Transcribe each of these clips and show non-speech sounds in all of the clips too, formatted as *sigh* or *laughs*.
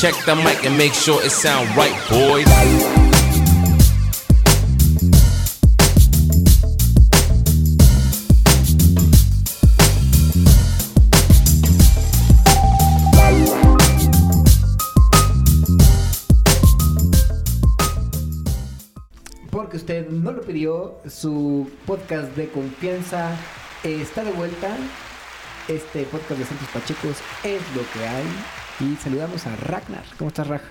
Check the mic and make sure it sound right, boys. Porque usted no lo pidió, su podcast de confianza está de vuelta. Este podcast de Santos Pachecos es lo que hay. Y saludamos a Ragnar. ¿Cómo estás, Rag?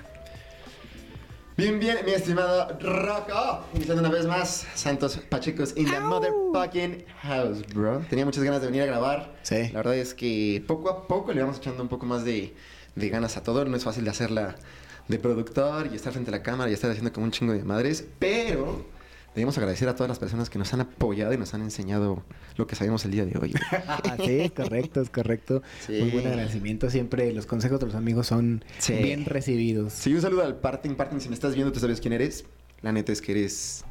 Bien, bien, mi estimado Rocco. Iniciando una vez más, Santos Pachecos in the motherfucking house, bro. Tenía muchas ganas de venir a grabar. Sí. La verdad es que poco a poco le vamos echando un poco más de, de ganas a todo. No es fácil de hacerla de productor y estar frente a la cámara y estar haciendo como un chingo de madres. Pero debemos agradecer a todas las personas que nos han apoyado y nos han enseñado lo que sabemos el día de hoy. *laughs* sí, es correcto, es correcto. Sí. Muy buen agradecimiento. Siempre los consejos de los amigos son Sí. bien recibidos. Sí, un saludo al Parting. Parting, si me estás viendo, tú sabes quién eres. La neta es que eres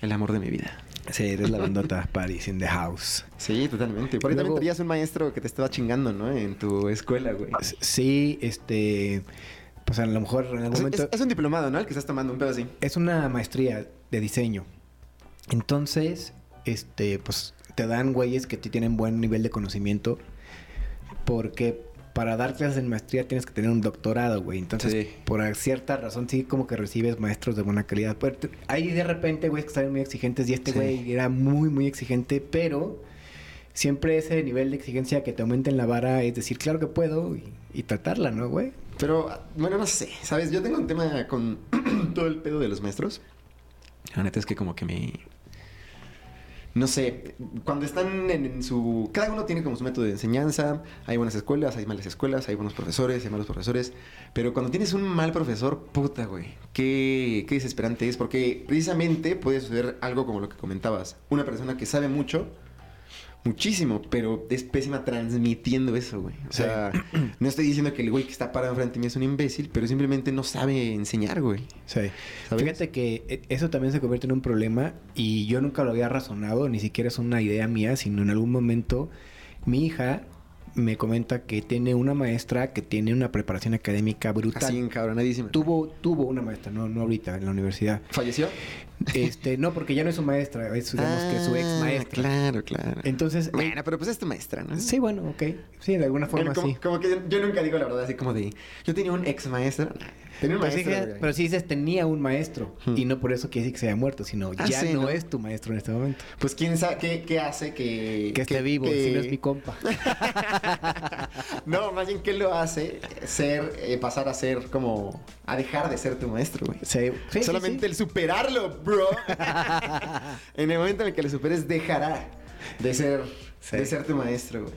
el amor de mi vida. Sí, eres la *laughs* bandota Paris in the house. Sí, totalmente. Por ahí Luego- también tenías un maestro que te estaba chingando, ¿no? En tu escuela, güey. Sí, este. Pues a lo mejor en algún momento. es- es un diplomado, ¿no? El que estás tomando un pedo así. es una maestría de diseño. Entonces, este, pues te dan güeyes que ti- tienen buen nivel de conocimiento. Porque para dar clases en maestría tienes que tener un doctorado, güey. Entonces, Sí. por cierta razón, sí, como que recibes maestros de buena calidad. Pero hay de repente güeyes que salen muy exigentes y este Sí. güey era muy, muy exigente, pero siempre ese nivel de exigencia que te aumenta en la vara es decir, claro que puedo y, y tratarla, ¿no, güey? Pero, bueno, no sé. ¿Sabes? Yo tengo un tema con *clears throat* todo el pedo de los maestros. La neta es que como que me... No sé, cuando están en, en su... Cada uno tiene como su método de enseñanza. Hay buenas escuelas, hay malas escuelas, hay buenos profesores, hay malos profesores. Pero cuando tienes un mal profesor, puta, güey. Qué, qué desesperante es. Porque precisamente puede suceder algo como lo que comentabas. Una persona que sabe mucho, muchísimo, pero es pésima transmitiendo eso, güey. O sea, *clears throat* no estoy diciendo que el güey que está parado enfrente de mí es un imbécil, pero simplemente no sabe enseñar, güey. Sí. ¿Sabes? Fíjate que eh, eso también se convierte en un problema y yo nunca lo había razonado, ni siquiera es una idea mía, sino en algún momento mi hija me comenta que tiene una maestra que tiene una preparación académica brutal. Así encabronadísima. Tuvo, tuvo una maestra, no, no ahorita en la universidad. ¿Falleció? Este, no, porque ya no es su maestra, es digamos que su ex Ah, maestra. Claro, claro. Entonces, eh, Bueno, pero pues es tu maestra, ¿no? sí, bueno, ok. Sí, de alguna forma como, sí. como que yo, yo nunca digo la verdad así como de... Yo tenía un ex maestro. Tenía un Pero sí, maestro. güey. pero sí dices, tenía un maestro. Hmm. Y no por eso quiere decir que se haya muerto, sino Ah, ya sí, no, ¿no? es tu maestro en este momento. Pues quién sabe qué, qué hace que... Que esté vivo, que- si no es mi compa. *laughs* no, más bien, ¿qué lo hace ser, eh, pasar a ser como... A dejar de ser tu maestro, güey? Sí, Solamente sí. el superarlo, bro. *laughs* en el momento en el que lo superes, dejará de ser, Sí. de ser tu maestro, güey.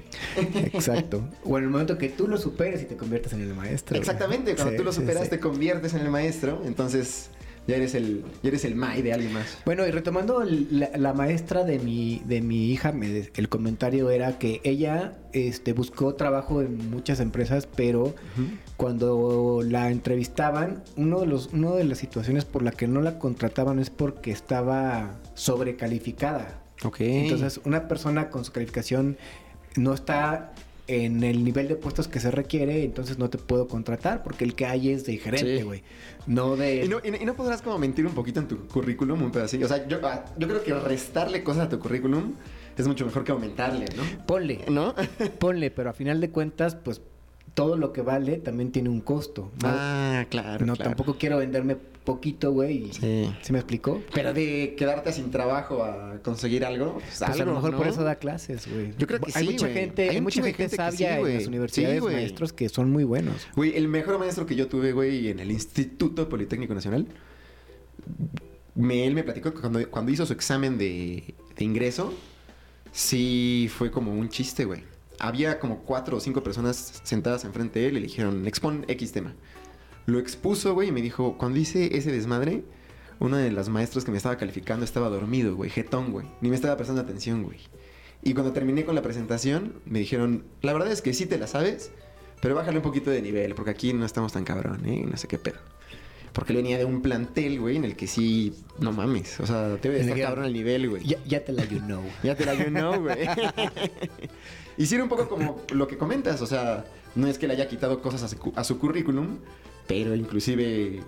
Exacto. *laughs* O en el momento que tú lo superes y te conviertes en el maestro. Exactamente, cuando tú lo superas, te conviertes en el maestro, entonces ya eres el, ya eres el mai de alguien más. Bueno, y retomando el- la, la maestra de mi, de mi hija, me- el comentario era que ella este, buscó trabajo en muchas empresas, pero cuando la entrevistaban, uno de los, una de las situaciones por la que no la contrataban es porque estaba sobrecalificada. Ok. Entonces, una persona con su calificación no está en el nivel de puestos que se requiere, entonces no te puedo contratar porque el que hay es de gerente, Sí. güey. No de... ¿Y no, y no- y no podrás como mentir un poquito en tu currículum, un pedacillo. O sea, yo, ah, yo creo que restarle cosas a tu currículum es mucho mejor que aumentarle, ¿no? Ponle, ¿No? ponle, pero a final de cuentas, pues todo lo que vale también tiene un costo. ¿no? Ah, claro. no, claro. tampoco quiero venderme poquito, güey. Sí. ¿Sí me explicó? Pero de quedarte sin trabajo a conseguir algo, pues, Pues a lo mejor ¿no? por eso da clases, güey. Yo creo que hay sí, mucha gente, Hay mucha gente gente que sabia sí, en las universidades, Sí, maestros que son muy buenos. Güey, el mejor maestro que yo tuve, güey, en el Instituto Politécnico Nacional, me, él me platicó que cuando, cuando hizo su examen de, de ingreso, sí fue como un chiste, güey. Había como cuatro o cinco personas sentadas enfrente de él y le dijeron, expon X tema. Lo expuso, güey, y me dijo, cuando hice ese desmadre, uno de los maestros que me estaba calificando estaba dormido, güey, jetón, güey. Ni me estaba prestando atención, güey. Y cuando terminé con la presentación, me dijeron, la verdad es que sí te la sabes, pero bájale un poquito de nivel, porque aquí no estamos tan cabrón, ¿eh? No sé qué pedo. Porque él venía de un plantel, güey, en el que sí, no mames. O sea, de En el estar cabrón el nivel, güey. Ya, ya te la you know. Ya te la you know, güey. *laughs* y sí era un poco como lo que comentas, o sea, no es que le haya quitado cosas a su, cu- a su currículum, pero inclusive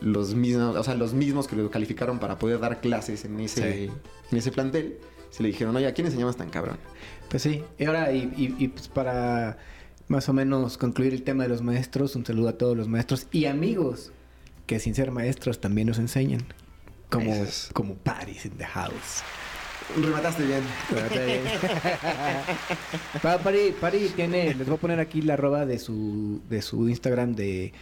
los mismos, o sea, los mismos que lo calificaron para poder dar clases en ese, Sí. en ese plantel, se le dijeron, oye, ¿a quién enseñamos tan cabrón? Pues sí, y ahora, y, y- y, pues para más o menos concluir el tema de los maestros, un saludo a todos los maestros y amigos que sin ser maestros también nos enseñan. Como, como Paris in the house. Remataste bien. *laughs* Pa- Pari, Pari tiene, les voy a poner aquí la arroba de su, de su Instagram de,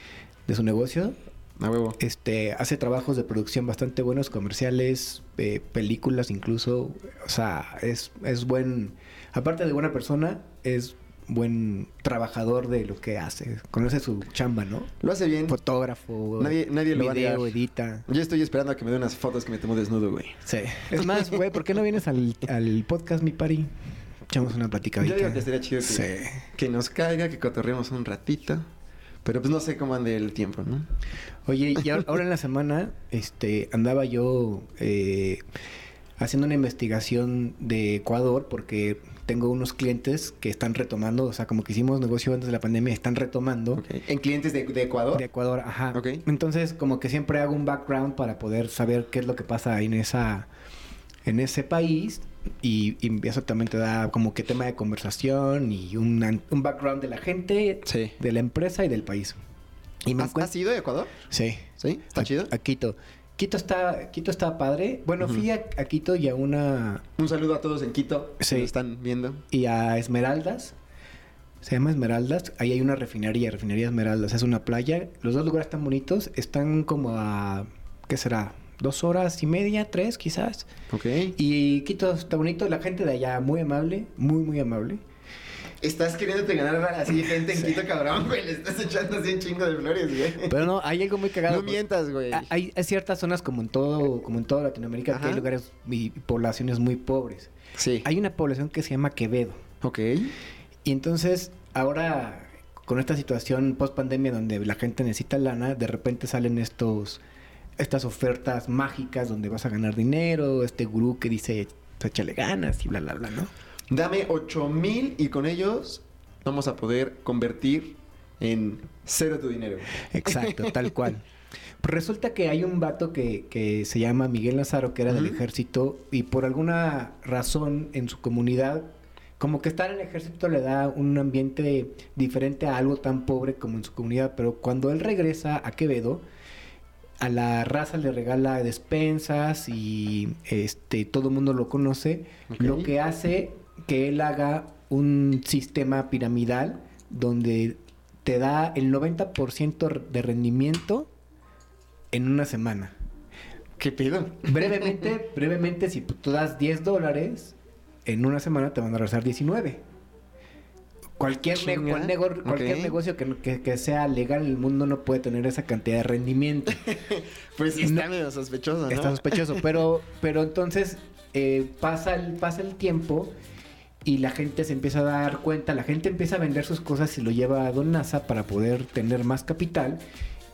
de su negocio. A huevo. Este, hace trabajos de producción bastante buenos, comerciales, eh, películas incluso. O sea, es, es buen, aparte de buena persona, es buen trabajador de lo que hace. Conoce su chamba, ¿no? Lo hace bien. Fotógrafo, Nadie- nadie lo va a video, edita. Yo estoy esperando a que me dé unas fotos que me tomo desnudo, güey. Sí. Es más, güey, ¿por qué no vienes al, al podcast, mi pari? Echamos una platicadita. Yo digo que sería chido que, Sí. que nos caiga, que cotorreemos un ratito. Pero pues no sé cómo ande el tiempo, ¿no? Oye, y ahora ahora en la semana, este, andaba yo eh, haciendo una investigación de Ecuador porque tengo unos clientes que están retomando, o sea, como que hicimos negocio antes de la pandemia, están retomando. ¿En clientes de, de Ecuador? De Ecuador, ajá. Ok. Entonces, como que siempre hago un background para poder saber qué es lo que pasa ahí en esa en ese país y, y eso también te da como que tema de conversación y un, un background de la gente, Sí. de la empresa y del país. Y me ¿Has, has ido a Ecuador? Sí. ¿Sí? ¿Está a, chido? A Quito. Quito está, Quito está padre. Bueno, fui a, a Quito y a una Un saludo a todos en Quito que Sí. nos están viendo. y a Esmeraldas. Se llama Esmeraldas. Ahí hay una refinería, refinería Esmeraldas. Es una playa. Los dos lugares están bonitos. Están como a, ¿qué será? Dos horas y media, tres quizás. Ok. Y Quito está bonito. La gente de allá muy amable, muy, muy amable. Estás queriéndote ganar así gente en Quito, cabrón, güey. Le estás echando así un chingo de flores, güey. Pero no, hay algo muy cagado. no mientas, güey. Hay, hay ciertas zonas como en todo, como en toda Latinoamérica que hay lugares y poblaciones muy pobres. Sí. Hay una población que se llama Quevedo. Ok. Y entonces, ahora, con esta situación post pandemia donde la gente necesita lana, de repente salen estos estas ofertas mágicas donde vas a ganar dinero, este gurú que dice, "Pues, échale ganas y bla, bla, bla, ¿no? Dame 8 mil y con ellos vamos a poder convertir en cero tu dinero. Exacto, *laughs* tal cual. Pues resulta que hay un vato que, que se llama Miguel Nazaro, que era del ejército, y por alguna razón en su comunidad, como que estar en el ejército le da un ambiente diferente a algo tan pobre como en su comunidad, pero cuando él regresa a Quevedo, a la raza le regala despensas y este todo el mundo lo conoce, lo que hace que él haga un sistema piramidal donde te da el 90% de rendimiento en una semana. ¿Qué pedo? Brevemente, *laughs* brevemente, si tú das 10 dólares, en una semana te van a regresar 19. Cualquier, cual nego- negocio que, que- que sea legal en el mundo no puede tener esa cantidad de rendimiento. *laughs* Pues está medio sospechoso, ¿no? Está sospechoso. Pero, pero entonces eh, pasa, el, pasa el tiempo y la gente se empieza a dar cuenta, la gente empieza a vender sus cosas y lo lleva a Don NASA para poder tener más capital.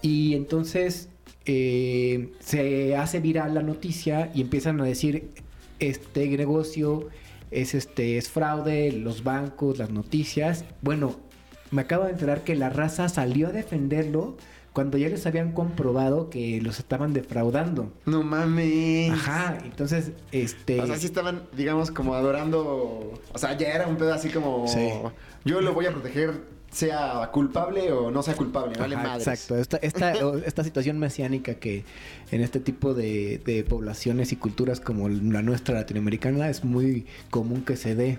Y entonces eh, se hace viral la noticia y empiezan a decir este negocio es este es fraude, los bancos, las noticias. Bueno, me acabo de enterar que la raza salió a defenderlo cuando ya les habían comprobado que los estaban defraudando. No mames. Ajá, entonces, este... O sea, sí estaban, digamos, como adorando. O sea, ya era un pedo así como. Sí. Yo lo voy a proteger, sea culpable o no sea culpable, vale Ajá, madres. Exacto, esta, esta, *laughs* esta situación mesiánica que en este tipo de, de poblaciones y culturas como la nuestra latinoamericana es muy común que se dé.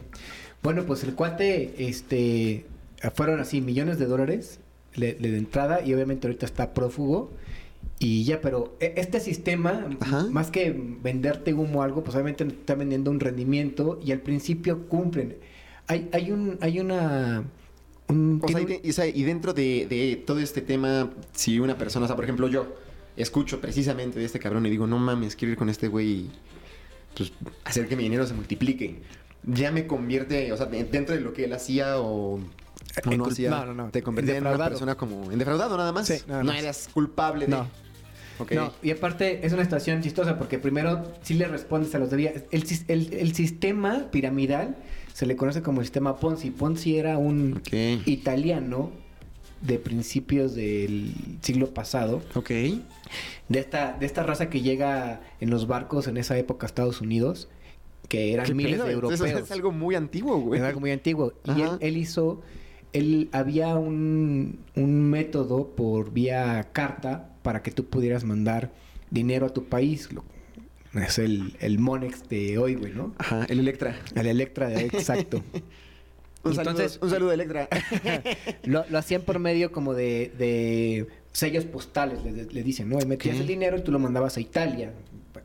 Bueno, pues el cuate, este, fueron así millones de dólares le- le de entrada y obviamente ahorita está prófugo y ya, pero e- este sistema, Ajá. más que venderte humo o algo, pues obviamente te está vendiendo un rendimiento y al principio cumplen. Hay, hay un, hay una... un- O sea, y, un- de- y, o sea, y dentro de, de todo este tema, si una persona, o sea, por ejemplo, yo escucho precisamente de este cabrón y digo, no mames, quiero ir con este güey y pues, hacer que mi dinero se multiplique. Ya me convierte, o sea, de- dentro de lo que él hacía o, o En no hacía, no, no, no. te convertía en una persona como... ¿En defraudado nada más? Sí, nada no eras culpable de... No. Y aparte es una situación chistosa porque primero sí le respondes a los debía. El, el, el sistema piramidal se le conoce como el sistema Ponzi. Ponzi era un italiano de principios del siglo pasado, Ok. de esta, de esta raza que llega en los barcos en esa época a Estados Unidos, que eran ¿Qué miles pedo? de europeos. es algo muy antiguo, güey. Es algo muy antiguo. Y él hizo, él había un, un método por vía carta para que tú pudieras mandar dinero a tu país. Lo- es el, el Monex de hoy, güey, ¿no? Ajá, el Electra. El Electra de hoy, exacto. *laughs* Un, Entonces- saludo, un saludo, Electra. *laughs* lo, lo hacían por medio como de, de sellos postales, le, le dicen, ¿no? Y metías el dinero y tú lo mandabas a Italia,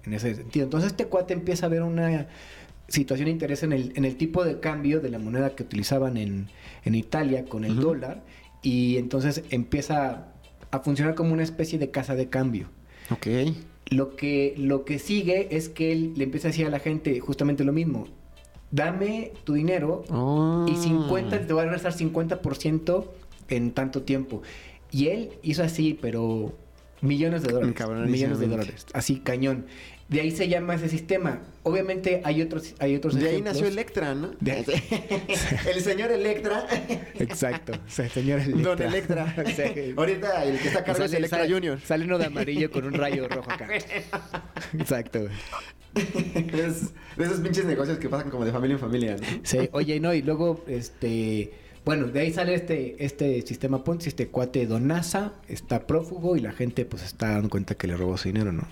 en ese sentido. Entonces este cuate empieza a ver una situación de interés en el, en el tipo de cambio de la moneda que utilizaban en, en Italia con el dólar y entonces empieza a funcionar como una especie de casa de cambio. ok. Lo que, lo que sigue es que él le empieza a decir a la gente justamente lo mismo. Dame tu dinero Oh. y 50, te voy a regresar 50% en tanto tiempo. Y él hizo así, pero millones de dólares. Millones de dólares. Así, cañón. De ahí se llama ese sistema. Obviamente hay otros, hay otros De ahí nació Electra, ¿no? De *laughs* el señor Electra. Exacto. O sea, señor Electra. Don Electra. *laughs* Ahorita el que está a cargo es Electra sale- Junior. Sale uno de amarillo con un rayo rojo acá. *laughs* Exacto. es de esos pinches negocios que pasan como de familia en familia, ¿no? Sí, oye, no, y luego, este, bueno, de ahí sale este, este sistema Ponzi, este cuate Donasa, está prófugo y la gente pues está dando cuenta que le robó su dinero, ¿no?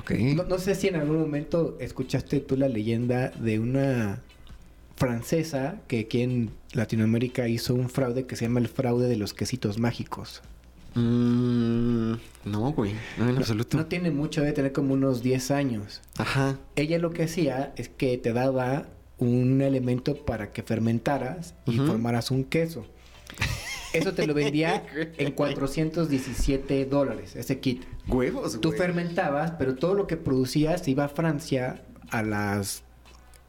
Ok. No, no sé si en algún momento escuchaste tú la leyenda de una francesa que aquí en Latinoamérica hizo un fraude que se llama el fraude de los quesitos mágicos. Mm, no, güey. No, en absoluto. No tiene mucho, debe tener como unos 10 años. Ajá. Ella lo que hacía es que te daba un elemento para que fermentaras y formaras un queso. Eso te lo vendía *laughs* en 417 dólares, ese kit. Huevos, Tú güey. fermentabas, pero todo lo que producías iba a Francia a las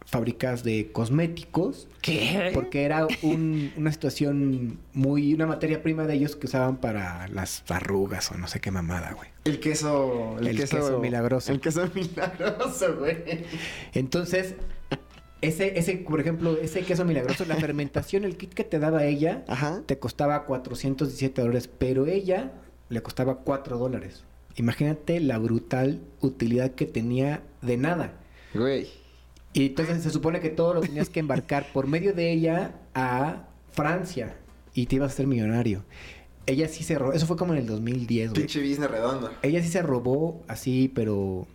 fábricas de cosméticos. ¿Qué? Porque era un- una situación muy... Una materia prima de ellos que usaban para las arrugas o no sé qué mamada, güey. El queso. El, El queso, queso milagroso. El queso milagroso, güey. Entonces, ese, ese, por ejemplo, ese queso milagroso, la fermentación, el kit que te daba ella, Ajá. te costaba 417 dólares, pero ella le costaba 4 dólares. Imagínate la brutal utilidad que tenía de nada. Güey. Y entonces se supone que todo lo tenías que embarcar por medio de ella a Francia y te ibas a ser millonario. Ella sí se robó, eso fue como en el 2010, güey. Pinche business redondo. Ella sí se robó así, pero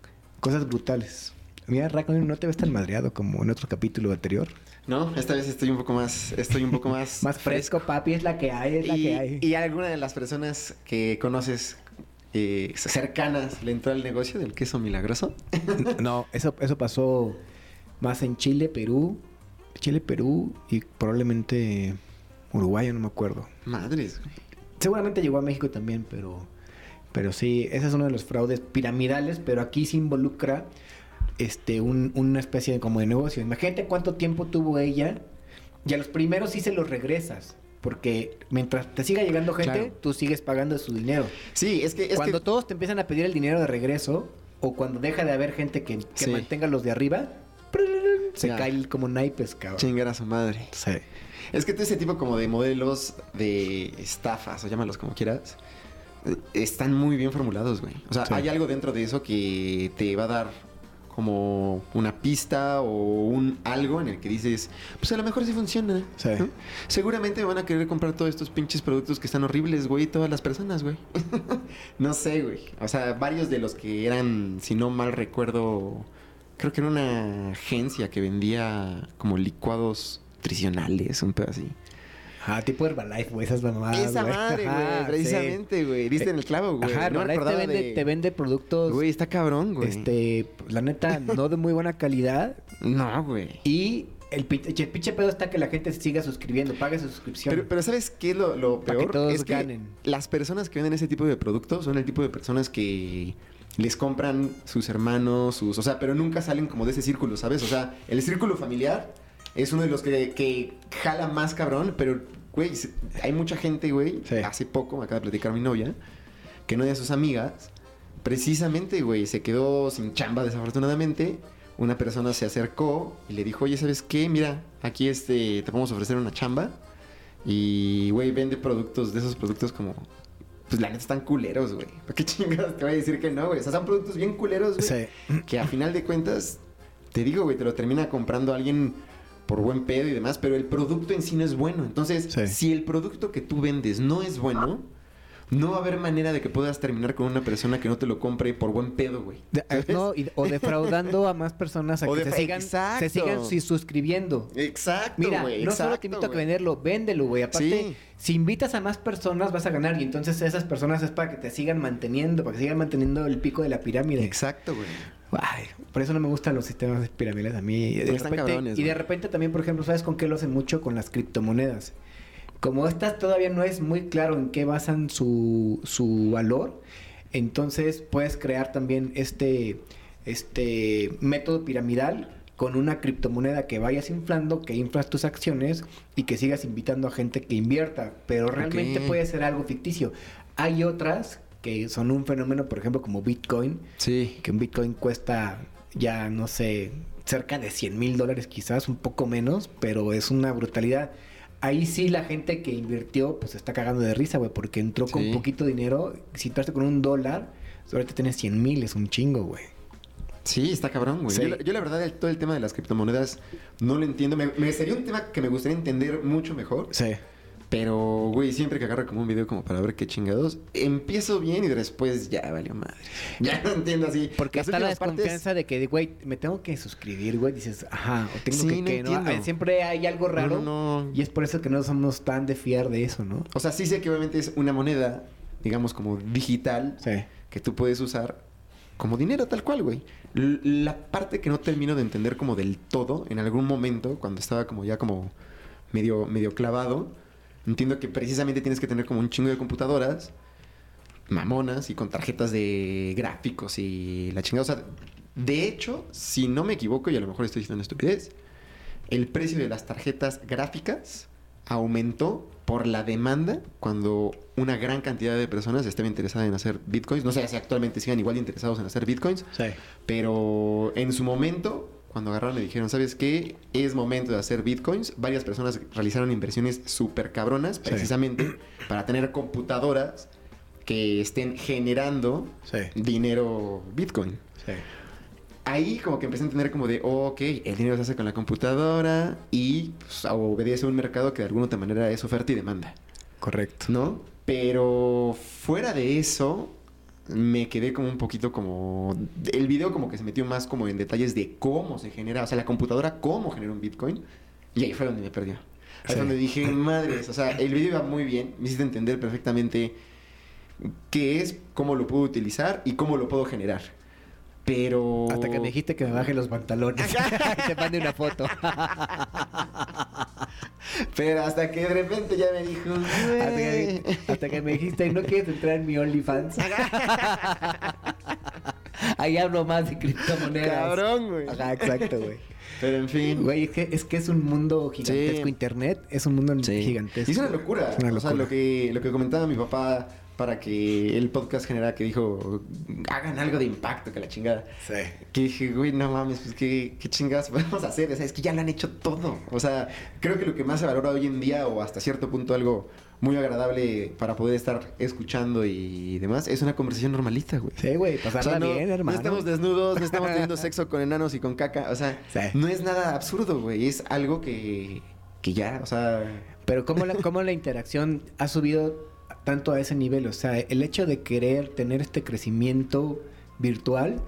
cosas brutales. Mira, Raccoon, no te ves tan madreado como en otro capítulo anterior. No, esta vez estoy un poco más. Estoy un poco *laughs* más. Más fresco, papi, es la que hay, es la y, que hay. y alguna de las personas que conoces eh, cercanas le entró al negocio del queso milagroso. *laughs* No, eso, eso pasó más en Chile, Perú, Chile, Perú y probablemente Uruguay, no me acuerdo. Madres, güey. Seguramente llegó a México también, pero, pero sí, ese es uno de los fraudes piramidales, pero aquí se involucra este, un- una especie de como de negocio. Imagínate cuánto tiempo tuvo ella y a los primeros sí se los regresas. Porque mientras te siga llegando gente, Claro. tú sigues pagando su dinero. Sí, es que. Es cuando que... todos te empiezan a pedir el dinero de regreso, o cuando deja de haber gente que, que Sí. mantenga los de arriba, se Ya. cae como naipes, cabrón. Chingar a su madre. Sí. Es que todo ese tipo como de modelos de estafas, o llámalos como quieras, eh, están muy bien formulados, güey. O sea, Sí. hay algo dentro de eso que te va a dar como una pista o un algo en el que dices, pues a lo mejor sí funciona. Sí. ¿no? Seguramente van a querer comprar todos estos pinches productos que están horribles, güey, todas las personas, güey. *laughs* no sé, güey. O sea, varios de los que eran, si no mal recuerdo, creo que era una agencia que vendía como licuados nutricionales, un pedo así. Ah, tipo Herbalife, güey, esas mamadas, Esa güey. madre, güey, sí. precisamente, güey. Diste en el clavo, güey. Ajá, no me te vende, de- te vende productos, Güey, está cabrón, güey. este, la neta, no de muy buena calidad. No, güey. Y el, el pinche pedo está que la gente siga suscribiendo, pague su suscripción. Pero, pero ¿sabes qué es lo, peor? que todos es que las personas que venden ese tipo de productos son el tipo de personas que les compran sus hermanos, sus... O sea, pero nunca salen como de ese círculo, ¿sabes? O sea, el círculo familiar es uno de los que, que jala más cabrón, pero, güey, hay mucha gente, güey, Sí. hace poco, me acaba de platicar mi novia, que no de sus amigas, precisamente, güey, se quedó sin chamba desafortunadamente. Una persona se acercó y le dijo, oye, ¿sabes qué? Mira, aquí este, te podemos ofrecer una chamba. Y, güey, vende productos, de esos productos como... Pues la neta están culeros, güey. *laughs* ¿Para qué chingados te voy a decir que no, güey? O sea, son productos bien culeros, güey. Sí. Que a final de cuentas, te digo, güey, te lo termina comprando alguien por buen pedo y demás, pero el producto en sí no es bueno. Entonces, Sí. si el producto que tú vendes no es bueno, no va a haber manera de que puedas terminar con una persona que no te lo compre por buen pedo, güey. ¿Sabes? no, y- o defraudando a más personas a *laughs* O que se sigan, Exacto. se sigan si- suscribiendo. Exacto, Mira, güey. no solo te exacto, invito a que venderlo, véndelo, güey. Aparte, Sí. si invitas a más personas, vas a ganar. Y entonces esas personas es para que te sigan manteniendo, para que sigan manteniendo el pico de la pirámide. Exacto, güey. Ay, por eso no me gustan los sistemas piramidales a mí. De, repente, cabrones, y de repente también, por ejemplo, ¿sabes con qué lo hacen mucho? Con las criptomonedas. Como estas todavía no es muy claro en qué basan su, su valor, entonces puedes crear también este, este método piramidal con una criptomoneda que vayas inflando, que inflas tus acciones y que sigas invitando a gente que invierta, pero realmente puede ser algo ficticio. Hay otras que son un fenómeno, por ejemplo, como Bitcoin, Sí. que un Bitcoin cuesta ya, no sé, cerca de 100 mil dólares quizás, un poco menos, pero es una brutalidad. Ahí sí la gente que invirtió, pues está cagando de risa, güey, porque entró con Sí. poquito dinero. Si entraste con un dólar, ahorita tienes 100 mil, es un chingo, güey. Sí, está cabrón, güey. Sí. Yo, la- yo la verdad, el- todo el tema de las criptomonedas no lo entiendo. Me, me sería un tema que me gustaría entender mucho mejor. Sí. Pero, güey, siempre que agarro como un video como para ver qué chingados, empiezo bien y después ya valió madre. *laughs* Ya no entiendo así. Porque Las está la partes- desconfianza de que, güey, me tengo que suscribir, güey. Dices, ajá, o tengo Sí, que, no que, ¿no? entiendo. Siempre hay algo raro. no, no. Y es por eso que no somos tan de fiar de eso, ¿no? O sea, sí sé que obviamente es una moneda, digamos, como digital, Sí. que tú puedes usar como dinero tal cual, güey. La parte que no termino de entender como del todo, en algún momento, cuando estaba como ya como medio, medio clavado, entiendo que precisamente tienes que tener como un chingo de computadoras mamonas y con tarjetas de gráficos y la chingada. O sea, de hecho, si no me equivoco, y a lo mejor estoy diciendo una estupidez, el precio de las tarjetas gráficas aumentó por la demanda cuando una gran cantidad de personas estaba interesada en hacer bitcoins. No sé si actualmente sigan igual de interesados en hacer bitcoins, Sí. pero en su momento, cuando agarraron y dijeron, ¿sabes qué? Es momento de hacer bitcoins. Varias personas realizaron inversiones súper cabronas, Sí. precisamente *clears throat* para tener computadoras que estén generando Sí. dinero bitcoin. Sí. Ahí como que empecé a entender como de, oh, ok, el dinero se hace con la computadora y pues, obedece a un mercado que de alguna otra manera es oferta y demanda. Correcto. ¿no? Pero fuera de eso, me quedé como un poquito como... El video como que se metió más como en detalles de cómo se genera, o sea, la computadora, cómo genera un Bitcoin. Y ahí fue donde me perdió. Ahí Sí. donde dije, *laughs* madres, o sea, el video iba muy bien, me hiciste entender perfectamente qué es, cómo lo puedo utilizar y cómo lo puedo generar. Pero... Hasta que me dijiste que me baje los pantalones. *laughs* y te mande una foto. *laughs* Pero hasta que de repente ya me dijo, hasta, que, hasta que me dijiste, ¿no quieres entrar en mi OnlyFans? *laughs* Ahí hablo más de criptomonedas. Cabrón, güey. Ajá, exacto, güey. Pero en fin. Güey, es que, es que es un mundo gigantesco. Sí. Internet es un mundo Sí. gigantesco. Y es una locura. Es una O sea, locura. lo que, lo que comentaba mi papá para que el podcast generara que dijo, hagan algo de impacto, que la chingada. Sí. Que dije, güey, no mames, pues qué, qué chingadas podemos hacer. O sea, es que ya lo han hecho todo. O sea, creo que lo que más se valora hoy en día, o hasta cierto punto algo muy agradable para poder estar escuchando y demás, es una conversación normalita, güey. Sí, güey, O pasarla sea, no, bien, no hermano. estamos desnudos, no estamos teniendo *laughs* sexo con enanos y con caca. O sea, Sí. no es nada absurdo, güey. Es algo que, que ya, o sea... Pero cómo la, cómo la interacción ha subido tanto a ese nivel. O sea, el hecho de querer tener este crecimiento virtual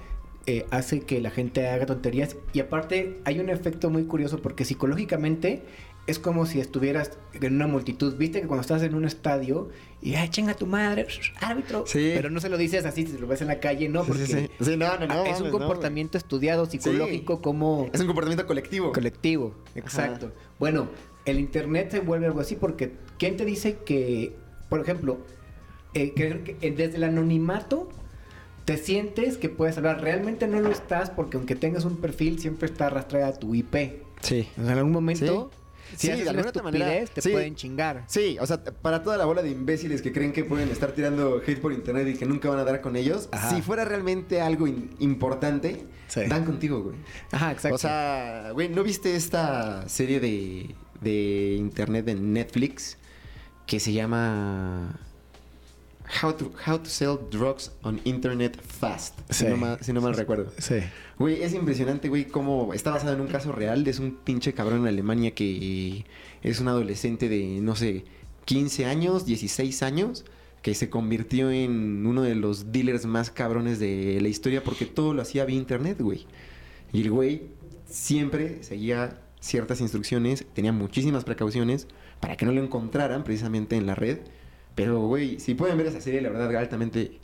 eh, hace que la gente haga tonterías. Y aparte hay un efecto muy curioso porque psicológicamente es como si estuvieras en una multitud. Viste que cuando estás en un estadio y ay, chinga tu madre, árbitro. Sí. Pero no se lo dices así si lo ves en la calle, no, porque Sí, sí, sí. Sí, no, no, no, es un comportamiento estudiado psicológico como Es un comportamiento colectivo. Colectivo, exacto. Bueno, el internet se vuelve algo así porque ¿quién te dice que, por ejemplo, eh, que- que, eh, desde el anonimato te sientes que puedes hablar? Realmente no lo estás porque aunque tengas un perfil siempre está arrastrada tu IP. Sí. O sea, en algún momento, si Sí, haces de una alguna otra manera, te sí. pueden chingar. Sí, o sea, para toda la bola de imbéciles que creen que pueden estar tirando hate por internet y que nunca van a dar con ellos, Ajá. si fuera realmente algo importante, Sí. dan contigo, güey. Ajá, exacto. O sea, güey, ¿no viste esta serie de, de internet de Netflix que se llama How to, How to Sell Drugs on Internet Fast. Si, no mal, si no mal recuerdo. Sí. Güey, es impresionante, güey, cómo está basado en un caso real. Es un pinche cabrón en Alemania que es un adolescente de, no sé, 15 años, 16 años, que se convirtió en uno de los dealers más cabrones de la historia porque todo lo hacía vía internet, güey. Y el güey siempre seguía ciertas instrucciones, tenía muchísimas precauciones para que no lo encontraran precisamente en la red. Pero, güey, si pueden ver esa serie, la verdad, altamente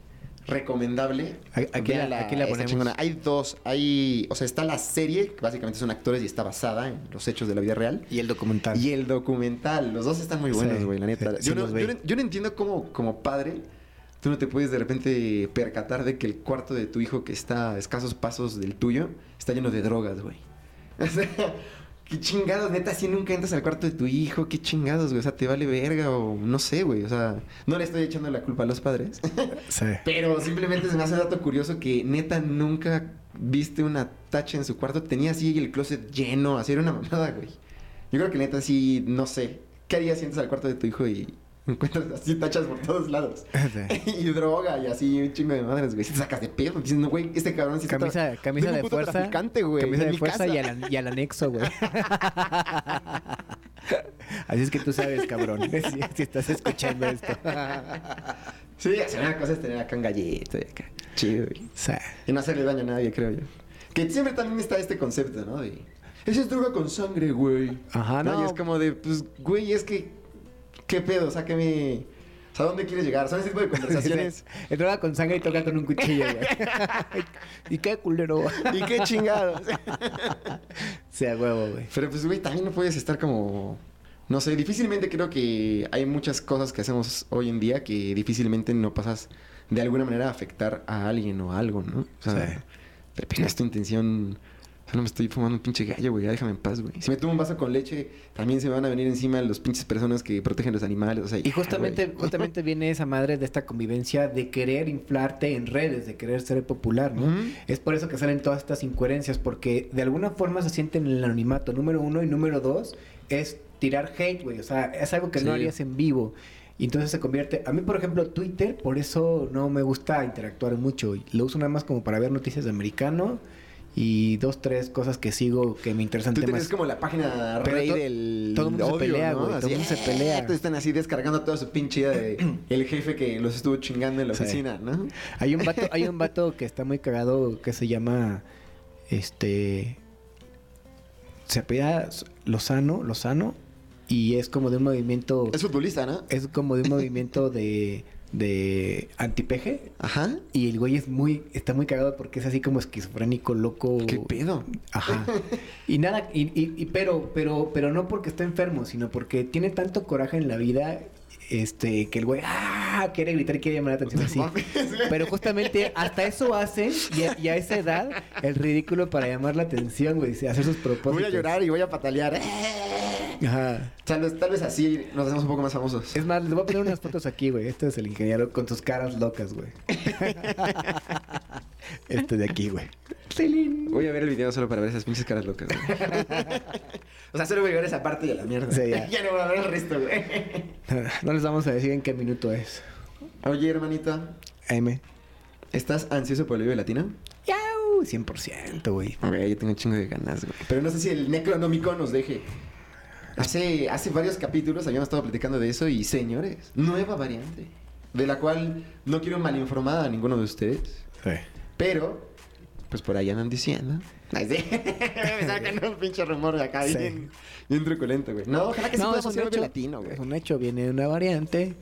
recomendable. Aquí la- Véanla, aquí la ponemos. chingona. Hay dos, hay, o sea, está la serie, que básicamente son actores y está basada en los hechos de la vida real. Y el documental. Y el documental, los dos están muy buenos, Sí, güey, la neta. sí, sí yo, no, yo no- yo no entiendo cómo, como padre, tú no te puedes de repente percatar de que el cuarto de tu hijo, que está a escasos pasos del tuyo, está lleno de drogas, güey. *laughs* Qué chingados, neta, si nunca entras al cuarto de tu hijo, qué chingados, güey. O sea, te vale verga o no sé, güey. O sea, no le estoy echando la culpa a los padres. *laughs* Sí. Pero simplemente se me hace dato curioso que neta nunca viste una tacha en su cuarto. Tenía así el closet lleno, así era una mamada, güey. Yo creo que neta sí, no sé. ¿Qué harías si entras al cuarto de tu hijo y encuentras así tachas por todos lados? *laughs* Sí. y droga y así un chingo de madres, güey. Si te sacas de pedo, diciendo, güey, este cabrón sí está Camisa, tra- camisa de fuerza. traficante, güey. Camisa de fuerza y al, an- y al anexo, güey. *laughs* Así es que tú sabes, cabrón. *laughs* Si, si estás escuchando esto. Sí, hacer una cosa es tener acá un gallito y acá. Chido, güey. Sí. Y no hacerle daño a nadie, creo yo. Que siempre también está este concepto, ¿no? De. Esa es droga con sangre, güey. Ajá, no. Y es como de, pues, güey, es que. ¿Qué pedo? Sácame. O sea, ¿a dónde quieres llegar? Son ese tipo de *laughs* conversaciones. Droga con sangre y toca con un cuchillo, güey. *laughs* *laughs* ¿Y qué culero? ¿Y qué chingados? Sea huevo, güey. Pero pues, güey, también no puedes estar como. No sé, difícilmente creo que hay muchas cosas que hacemos hoy en día que difícilmente no pasas de alguna manera a afectar a alguien o a algo, ¿no? O sea, Sí. de repente es tu intención. Sea, no me estoy fumando un pinche gallo, güey, ya déjame en paz, güey. Si me tomo un vaso con leche, también se van a venir encima los pinches personas que protegen los animales, o sea, Y justamente, güey. justamente viene esa madre de esta convivencia de querer inflarte en redes, de querer ser popular, ¿no? Es por eso que salen todas estas incoherencias, porque de alguna forma se sienten en el anonimato, número uno, y número dos, es tirar hate, güey. O sea, es algo que no harías en vivo. Y entonces se convierte. A mí, por ejemplo, Twitter, por eso no me gusta interactuar mucho. Lo uso nada más como para ver noticias de americano y dos, tres cosas que sigo que me interesan temas. es como la página rey to- del todo el mundo se pelea, ¿no? todo el mundo se "Eh", pelea. están así descargando toda su pinche idea de *clears throat* el jefe que los estuvo chingando en la Sí. oficina, ¿no? Hay un vato, hay un *laughs* vato que está muy cagado que se llama este se apellida Lozano, Lozano y es como de un movimiento Es futbolista, ¿no? es como de un movimiento de *laughs* de antipeje Ajá. y el güey es muy está muy cagado porque es así como esquizofrénico, loco. ¿Qué pedo? Ajá. *laughs* Y nada, y, y- y- pero, pero, pero no porque está enfermo, sino porque tiene tanto coraje en la vida, este, que el güey, ah, quiere gritar y quiere llamar la atención así. Pero justamente hasta eso hace, y a, y a esa edad, el ridículo para llamar la atención, güey, hacer sus propósitos. Voy a llorar y voy a patalear. Ajá. Tal vez, tal vez así nos hacemos un poco más famosos. Es más, les voy a poner unas fotos aquí, güey. Este es el ingeniero con sus caras locas, güey. *laughs* este de aquí, güey. Voy a ver el video solo para ver esas pinches caras locas. güey. *laughs* o sea, solo voy a ver esa parte de la mierda. Sí, ya. *laughs* ya no voy a ver el resto, güey. No les vamos a decir en qué minuto es. Oye, hermanita, M. ¿estás ansioso por el video latino? ¡Yau! 100%, güey. Güey, yo tengo un chingo de ganas, güey. Pero no sé si el Necronómico nos deje. Hace, hace varios capítulos habíamos estado platicando de eso y, señores, nueva variante. De la cual no quiero malinformar a ninguno de ustedes. Sí. Pero, pues por ahí andan diciendo. *laughs* Ay, sí. *laughs* Me sacan un pinche rumor de acá Sí. bien, bien truculento, güey. No, ojalá que sí No, es podamos un hecho. latino, güey. Es un hecho, viene una variante.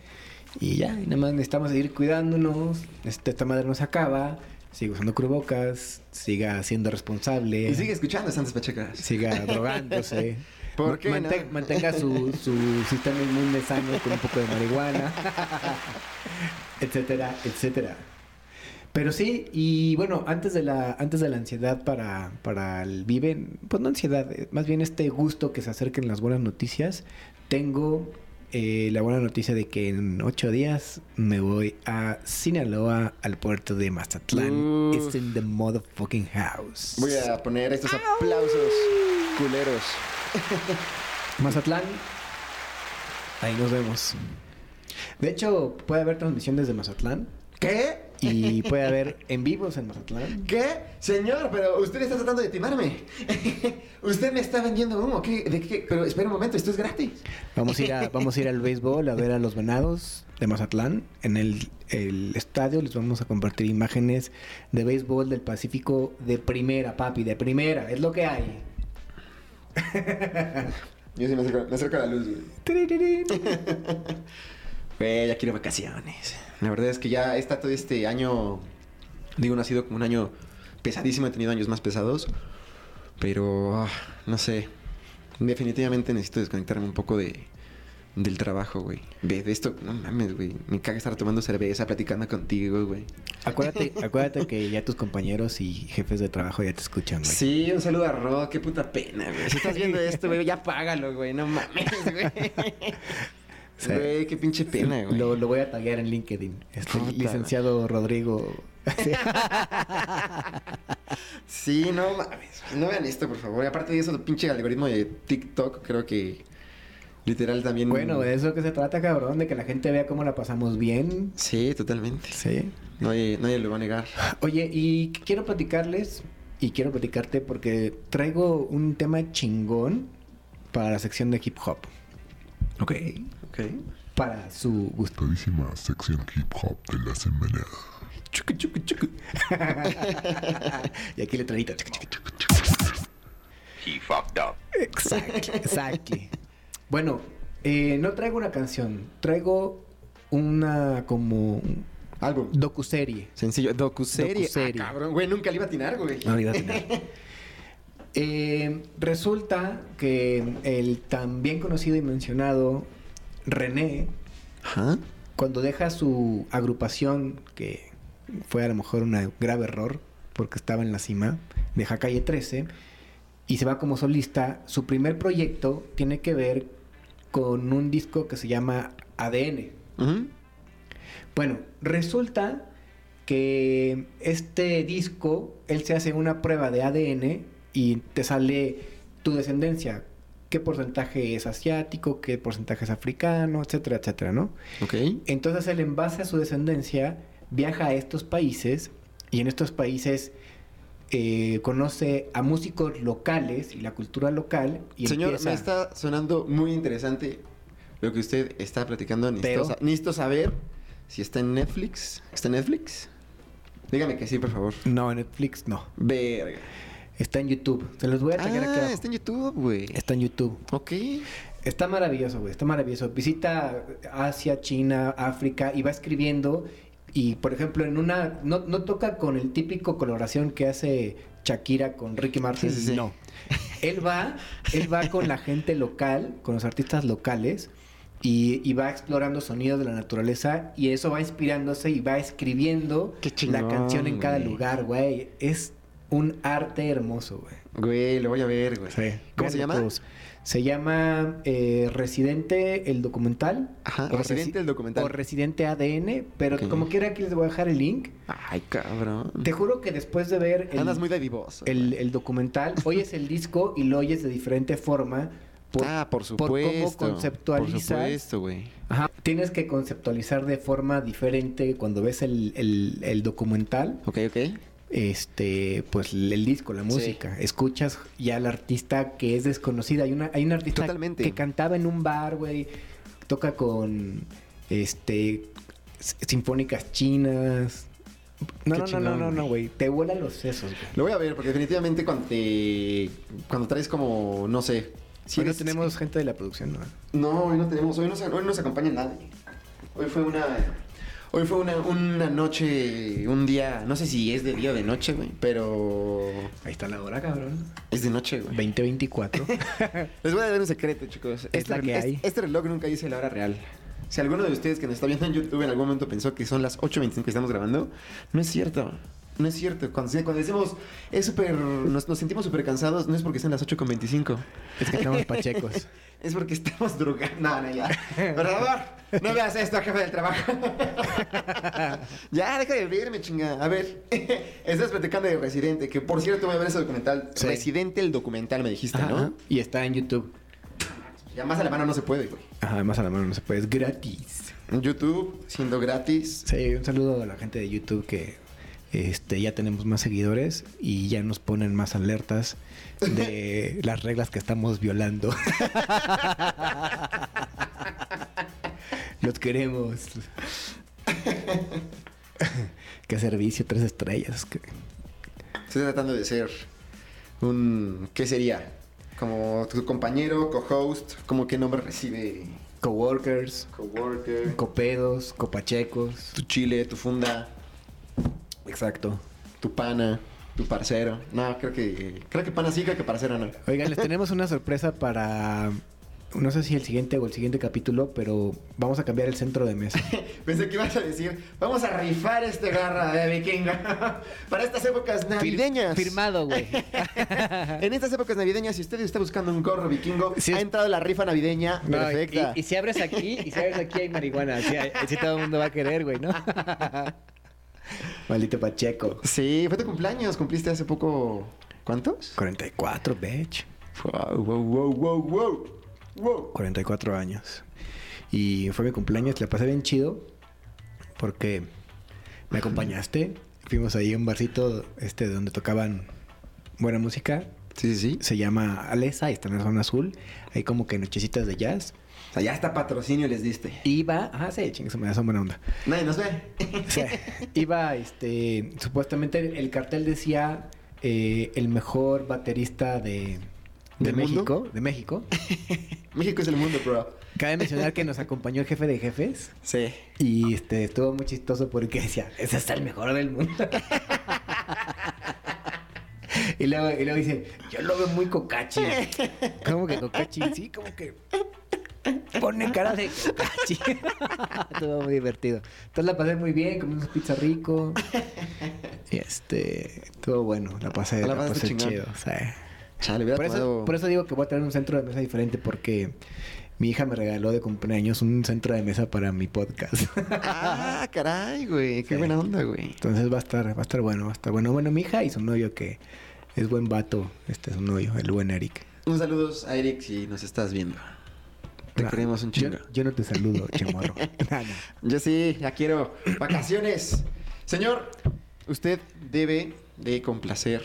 Y ya, y nada más necesitamos seguir cuidándonos. Este, esta madre nos acaba. Siga usando cubrebocas. Siga siendo responsable. Y sigue escuchando Santas Pachecas. Siga *laughs* drogándose. ¿Por qué no? Mantenga su, su sistema inmune sano con un poco de marihuana. *laughs* etcétera, etcétera. Pero sí, y bueno, antes de la, antes de la ansiedad para, para el Vive, pues no ansiedad, eh, más bien este gusto que se acerquen las buenas noticias, tengo eh, la buena noticia de que en ocho días me voy a Sinaloa, al puerto de Mazatlán. It's in the motherfucking house. Voy a poner estos aplausos culeros. *laughs* Mazatlán, ahí nos vemos. De hecho, puede haber transmisión desde Mazatlán ¿Qué? Y puede haber en vivos en Mazatlán. ¿Qué? Señor, pero usted está tratando de timarme. *laughs* usted me está vendiendo humo. ¿Qué? ¿De qué? Pero espera un momento, esto es gratis. Vamos a ir a, vamos a ir al béisbol a ver a los venados de Mazatlán. En el, el estadio les vamos a compartir imágenes de béisbol del Pacífico de primera, papi, de primera. Es lo que hay. *laughs* Yo sí me acerco, me acerco a la luz, güey. Tirirín. *laughs* Güey, ya quiero vacaciones. La verdad es que ya está todo este año. Digo, no ha sido como un año pesadísimo. He tenido años más pesados. Pero, ah, no sé. Definitivamente necesito desconectarme un poco de, del trabajo, güey. De, de esto, no mames, güey. Me caga estar tomando cerveza, platicando contigo, güey. Acuérdate, acuérdate que ya tus compañeros y jefes de trabajo ya te escuchan, güey. Sí, un saludo a Ro. Qué puta pena, güey. Si estás viendo esto, güey, ya págalo, güey. No mames, güey. *laughs* Sí. Güey, qué pinche pena, güey. Lo, lo voy a taguear en LinkedIn. Este Puta, licenciado Rodrigo. Sí. *laughs* Sí, no mames. No vean esto, por favor. Y aparte de eso, el pinche algoritmo de TikTok, creo que literal también. Bueno, de eso que se trata, cabrón, de que la gente vea cómo la pasamos bien. Sí, totalmente. Sí. Nadie, nadie lo va a negar. Oye, y quiero platicarles y quiero platicarte porque traigo un tema chingón para la sección de hip hop. Ok, ok. Para su gusto. Todísima sección hip hop de la semana. Chucu, chucu, chucu. *laughs* y aquí le traído. He fucked up. Exacto, exacto. Bueno, eh, no traigo una canción, traigo una como Álbum. docuserie. Sencillo. Docuserie. Docuserie. Ah, cabrón, güey. Nunca le iba a atinar, güey. No, iba a tener. *laughs* Eh, resulta que el tan bien conocido y mencionado René, cuando deja su agrupación, que fue a lo mejor un grave error, porque estaba en la cima, deja Calle 13 y se va como solista, su primer proyecto tiene que ver con un disco que se llama ADN. Bueno, resulta que este disco, él se hace una prueba de ADN y te sale tu descendencia. ¿Qué porcentaje es asiático? ¿Qué porcentaje es africano? Etcétera, etcétera, ¿no? Ok. Entonces él en base a su descendencia viaja a estos países y en estos países eh, conoce a músicos locales y la cultura local y Señor, empieza... me está sonando muy interesante lo que usted está platicando. Necesito, Pero- necesito saber si está en Netflix. ¿Está en Netflix? Dígame que sí, por favor. No, en Netflix no. Verga. Está en YouTube. Se los voy a aquí Ah, está en YouTube, güey. Está en YouTube. Ok. Está maravilloso, güey. Está maravilloso. Visita Asia, China, África y va escribiendo. Y, por ejemplo, en una... No, no toca con el típico coloración que hace Shakira con Ricky Martin. Sí, sí, sí. No. Él va, él va con la gente local, con los artistas locales. Y, y va explorando sonidos de la naturaleza. Y eso va inspirándose y va escribiendo la canción en cada güey. lugar, güey. Es un arte hermoso, güey. Güey, lo voy a ver, güey. ¿Cómo Vean se llama? todos. Se llama eh, Residente el documental. Ajá, O Residente Resi- el documental. O Residente ADN. Pero como quiera, aquí les voy a dejar el link. Ay, cabrón. Te juro que después de ver el, Andas muy dadivoso. el, güey. el documental, oyes el disco y lo oyes de diferente forma. Por, ah, por por supuesto. cómo conceptualizas. Por supuesto, güey. Ajá, tienes que conceptualizar de forma diferente cuando ves el, el- el documental. Ok, ok. Este pues el disco, la música. Escuchas ya al artista que es desconocida. Hay una, hay un artista Totalmente. que cantaba en un bar, güey. Toca con este sinfónicas chinas. No, no, no, no, no, no, güey. Te vuelan los sesos, güey. Lo voy a ver porque definitivamente cuando te... Cuando traes como, no sé... Si no eres- tenemos gente de la producción, ¿no? No, hoy no tenemos, hoy no, se- hoy no se acompaña nadie. Hoy fue una. Hoy fue una, una noche, un día, no sé si es de día o de noche, güey, pero Ahí está la hora, cabrón. es de noche, güey. 2024. *laughs* Les voy a dar un secreto, chicos. Es Este, la que hay. este reloj nunca dice la hora real. Si alguno de ustedes que nos está viendo en YouTube en algún momento pensó que son las 8.25 que estamos grabando, no es cierto. No es cierto. Cuando, cuando decimos es súper. Nos, nos sentimos súper cansados, no es porque sean las 8.25. es que estamos pachecos. *laughs* Es porque estamos drogando. No, no, ya. *laughs* Por favor, no veas esto, jefe del trabajo. *laughs* ya, deja de verme, chinga. A ver, estás platicando de Residente, que por cierto voy a ver ese documental. Sí. Residente, el documental, me dijiste, Ajá, ¿no? Y está en YouTube. Ya más a la mano no se puede, güey. Ajá, además a la mano no se puede, es gratis. YouTube, siendo gratis. Sí, un saludo a la gente de YouTube que este, ya tenemos más seguidores y ya nos ponen más alertas de *laughs* las reglas que estamos violando. *laughs* Los queremos. Qué servicio, tres estrellas. Estoy tratando de ser un... ¿Qué sería? Como tu compañero, co-host, como qué nombre recibe Coworkers, coworker, copedos, copachecos. tu chile, tu funda, Exacto. tu pana, tu parcero. No, creo que creo que pana sí, creo que parcero no. Oigan, les *laughs* tenemos una sorpresa para. No sé si el siguiente o el siguiente capítulo, pero vamos a cambiar el centro de mesa. *laughs* Pensé que ibas a decir, vamos a rifar este garra de vikingo *laughs* para estas épocas navideñas. Firmado, güey. En estas épocas navideñas, si usted está buscando un gorro vikingo, Sí, ha entrado la rifa navideña No, perfecta. Y, y si abres aquí, y si abres aquí hay marihuana. Así, así todo el mundo va a querer, güey, ¿no? Maldito Pacheco. Sí, fue tu cumpleaños, cumpliste hace poco. ¿Cuántos? 44, bitch. Wow, wow, wow, wow, wow. Wow. 44 años. Y fue mi cumpleaños, la pasé bien chido. Porque me acompañaste. Fuimos ahí a un barcito este, donde tocaban buena música. Sí, sí, sí. Se llama Alesa y está en la zona azul. Hay como que nochecitas de jazz. Sea, ya hasta patrocinio les diste. Iba, ah, sí, chingue, me da son buena onda. Nadie nos ve. Sea, iba, este, supuestamente el cartel decía eh, el mejor baterista de, de. México, de México. *laughs* México es el mundo, bro. Cabe mencionar que nos acompañó el jefe de jefes Sí. y este estuvo muy chistoso porque decía, ese es el mejor del mundo. *laughs* y, luego, y luego dice, yo lo veo muy cocachi. *laughs* ¿Cómo que cocachi? Sí, como que pone cara de *laughs* estuvo muy divertido. Entonces la pasé muy bien, comimos pizza rico. Y este, estuvo bueno, la pasé, La la pasé chingón. chido. o sea. Chale, Por eso, por eso digo que voy a tener un centro de mesa diferente porque mi hija me regaló de cumpleaños un centro de mesa para mi podcast. *laughs* Ah, caray, güey. Qué Sí. buena onda, güey. Entonces va a estar, va a estar bueno, va a estar bueno. Bueno, mi hija y su novio que es buen vato, este es su novio, el buen Eric. Un saludos a Eric si nos estás viendo. Te queremos un yo, chingo. yo no te saludo, chemorro. Nah, *laughs* *laughs* nah. Yo sí, ya quiero vacaciones. Señor, usted debe de complacer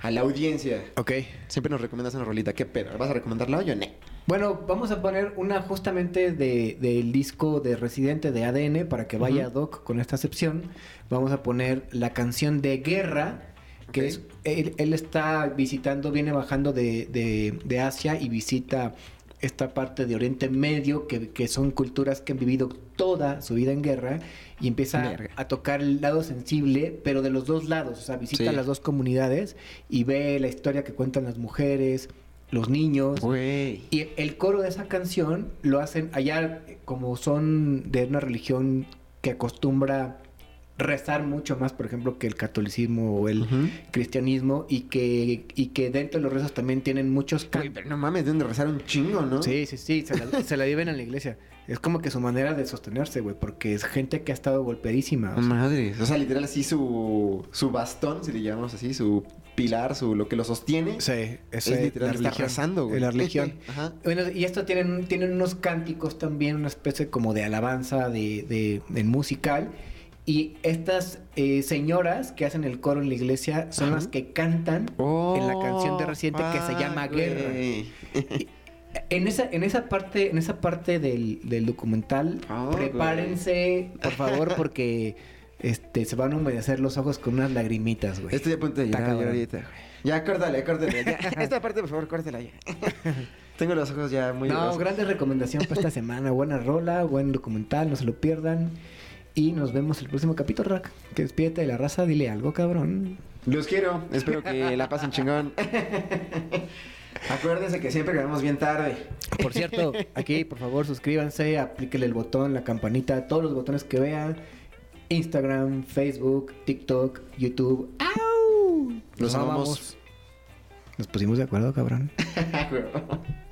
a la audiencia. Ok. Siempre nos recomiendas una rolita. ¿Qué pedo? ¿Vas a recomendarla hoy o no? Bueno, vamos a poner una justamente de, del disco de Residente de ADN para que vaya Ujú. Doc con esta excepción. Vamos a poner la canción de Guerra, que es, él, él está visitando, viene bajando de, de- de Asia y visita esta parte de Oriente Medio, que, que son culturas que han vivido toda su vida en guerra, y empieza Verga. a tocar el lado sensible, pero de los dos lados, o sea, visita Sí. las dos comunidades y ve la historia que cuentan las mujeres, los niños, y el coro de esa canción lo hacen allá, como son de una religión que acostumbra rezar mucho más, por ejemplo, que el catolicismo o el cristianismo, y que, y que dentro de los rezos también tienen muchos cantos. pero no mames, deben de rezar un chingo, ¿no? Sí, sí, sí, se la, se la viven en la iglesia. Es como que su manera de sostenerse, güey, porque es gente que ha estado golpeadísima. o sea. Madre. O sea, literal así su, su bastón, si le llamamos así, su pilar, su lo que lo sostiene. Sí, Es ese- literal, está rezando, güey. La religión. *laughs* Ajá. Bueno, y esto tienen, tienen unos cánticos también, una especie como de alabanza de, de, del musical. Y estas eh, señoras que hacen el coro en la iglesia son Ajá. las que cantan en la canción de Residente que se llama Guerra. En esa, en esa parte, en esa parte del, del documental, prepárense, por favor, porque este se van a humedecer los ojos con unas lagrimitas, güey. Estoy a punto de llorar ahorita, güey. Ya, córtale, córtale. Ya. *laughs* Esta parte, por favor, córtela ya. *laughs* Tengo los ojos ya muy No, grande recomendación para esta semana. Buena rola, buen documental, no se lo pierdan. Y nos vemos el próximo capítulo, Rack. Que despídete de la raza, dile algo, cabrón. Los quiero. Espero que la pasen chingón. *laughs* Acuérdense que siempre grabamos bien tarde. Por cierto, aquí, por favor, suscríbanse, aplíquenle el botón, la campanita, todos los botones que vean. Instagram, Facebook, TikTok, YouTube. ¡Au! Los Nos amamos. amamos. Nos pusimos de acuerdo, cabrón. *laughs*